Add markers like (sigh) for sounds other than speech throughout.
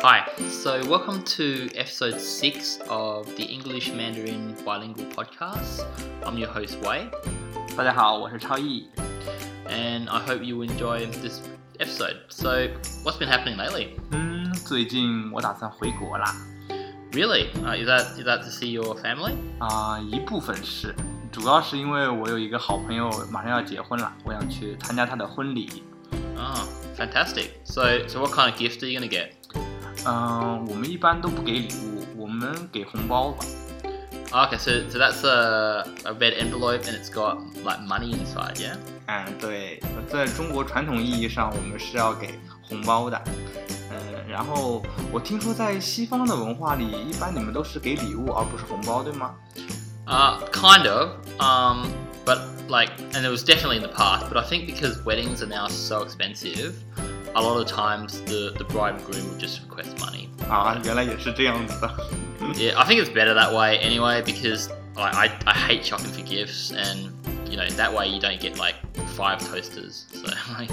Hi, so welcome to episode six of the English Mandarin Bilingual Podcast. I'm your host Wei, 大家好，我是超毅。 and I hope you enjoy this episode. So, what's been happening lately? 嗯，最近我打算回国啦。 Really? Uh, is that is that to see your family? 啊、一部分是，主要是因为我有一个好朋友马上要结婚了，我想去参加他的婚礼。 Oh, fantastic. So, so what kind of gift are you gonna get? 嗯、我们一般都不给礼物，我们给红包吧。 Okay, so so that's a, a red envelope and it's got like money inside, yeah? 嗯，对，在中国传统意义上，我们是要给红包的。嗯，然后我听说在西方的文化里，一般你们都是给礼物而不是红包，对吗？ Uh, kind of. Um, but like, and it was definitely in the past. But I think because weddings are now so expensive, a lot of times the, the bride and groom will just request money. Ah, uh, (laughs) yeah, I think it's better that way anyway because I, I, I, hate shopping for gifts and you know that way you don't get like five toasters. (laughs) So like,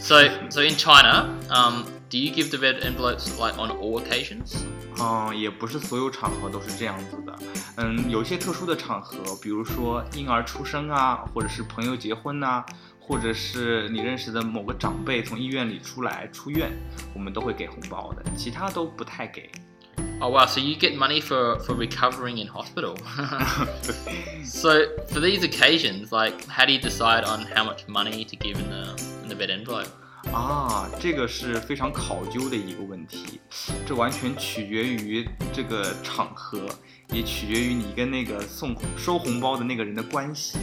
so so in China, um, do you give the red envelopes like on all occasions? 嗯，也不是所有场合都是这样子的。嗯，有些特殊的场合，比如说婴儿出生啊，或者是朋友结婚呐、或者是你认识的某个长辈从医院里出来出院，我们都会给红包的，其他都不太给。 Oh wow, so you get money for, for recovering in hospital. (laughs) 对， so for these occasions, like how do you decide on how much money to give in the in the red envelope? 啊，这个是非常考究的一个问题，这完全取决于这个场合，也取决于你跟那个送收红包的那个人的关系。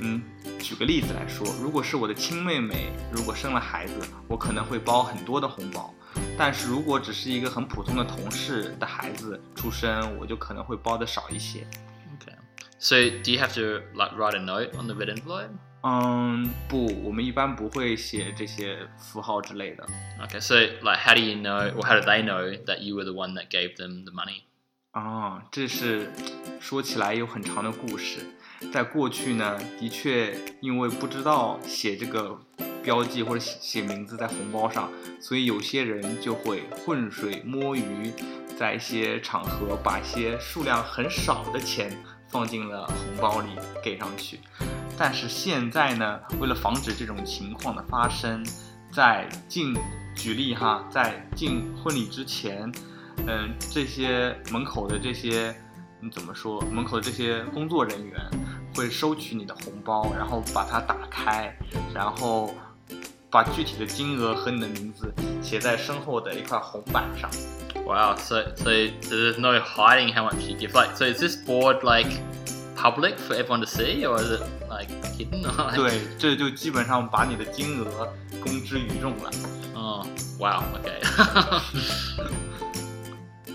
嗯，举个例子来说，如果是我的亲妹妹，如果生了孩子，我可能会包很多的红包；但是如果只是一个很普通的同事的孩子出生，我就可能会包的少一些。Okay. So do you have to like write a note on the red envelope? 嗯，不，我们一般不会写这些符号之类的。Okay, so like how do you know or how do they know that you were the one that gave them the money? 啊，这是说起来有很长的故事。在过去呢，的确因为不知道写这个标记或者写写名字在红包上，所以有些人就会浑水摸鱼，在一些场合把一些数量很少的钱放进了红包里给上去。但是现在呢，为了防止这种情况的发生，在进举例哈，在进婚礼之前，嗯，这些门口的这些，你，怎么说？门口的这些工作人员会收取你的红包，然后把它打开，然后把具体的金额和你的名字写在身后的一块红板上。Wow, so so there's no hiding how much you give. Like, so is this board like public for everyone to see, or is it like hidden? Or (laughs) like- 对，这就基本上把你的金额公之于众了。 Oh, wow. Okay.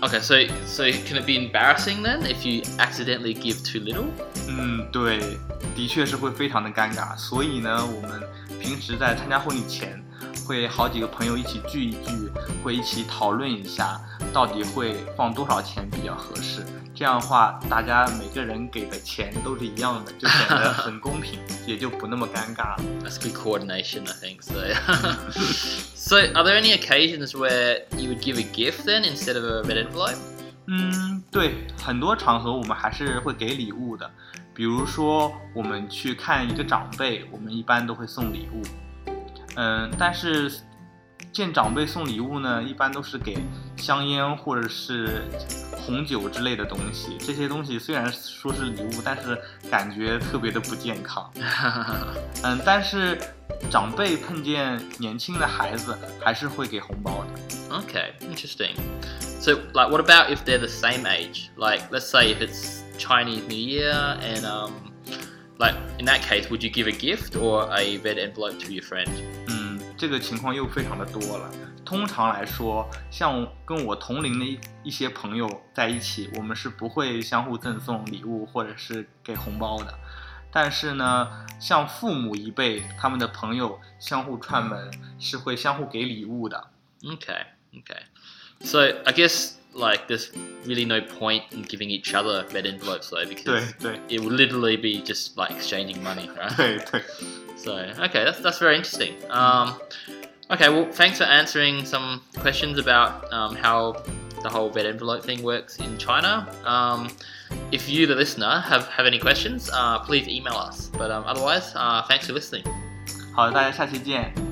(laughs) okay, so so can it be embarrassing then if you accidentally give too little? 嗯，对，的确是会非常的尴尬。所以呢，我们平时在参加婚礼前，会好几个朋友一起聚一聚，会一起讨论一下，到底会放多少钱比较合适。 这样的话，大家每个人给的钱都是一样的，就显得很公平，也就不那么尴尬了。That's good coordination, I think. So, so are there any occasions where you would give a gift then instead of a red envelope? 嗯，对，很多场合我们还是会给礼物的，比如说我们去看一个长辈，我们一般都会送礼物。嗯，但是见长辈送礼物呢，一般都是给香烟或者是红酒之类的东西。这些东西虽然说是礼物，但是感觉特别的不健康。嗯，但是长辈碰见年轻的孩子，还是会给红包的。okay, interesting. So, like, what about if they're the same age? Like, let's say if it's Chinese New Year, and um, like in that case, would you give a gift or a red envelope to your friend? 嗯，这个情况又非常的多了。通常来说，像跟我同龄的一一些朋友在一起，我们是不会相互赠送礼物或者是给红包的。但是呢，像父母一辈，他们的朋友相互串门是会相互给礼物的。Okay, okay. So I guess like there's really no point in giving each other red envelopes though 对 because 对 it would literally be just like exchanging money, right? 对对， So okay, that's that's very interesting. Um, Okay, well, thanks for answering some questions about um, how the whole red envelope thing works in China. Um, if you, the listener, have, have any questions, uh, please email us. But um, otherwise, uh, thanks for listening. 好的，大家下期见。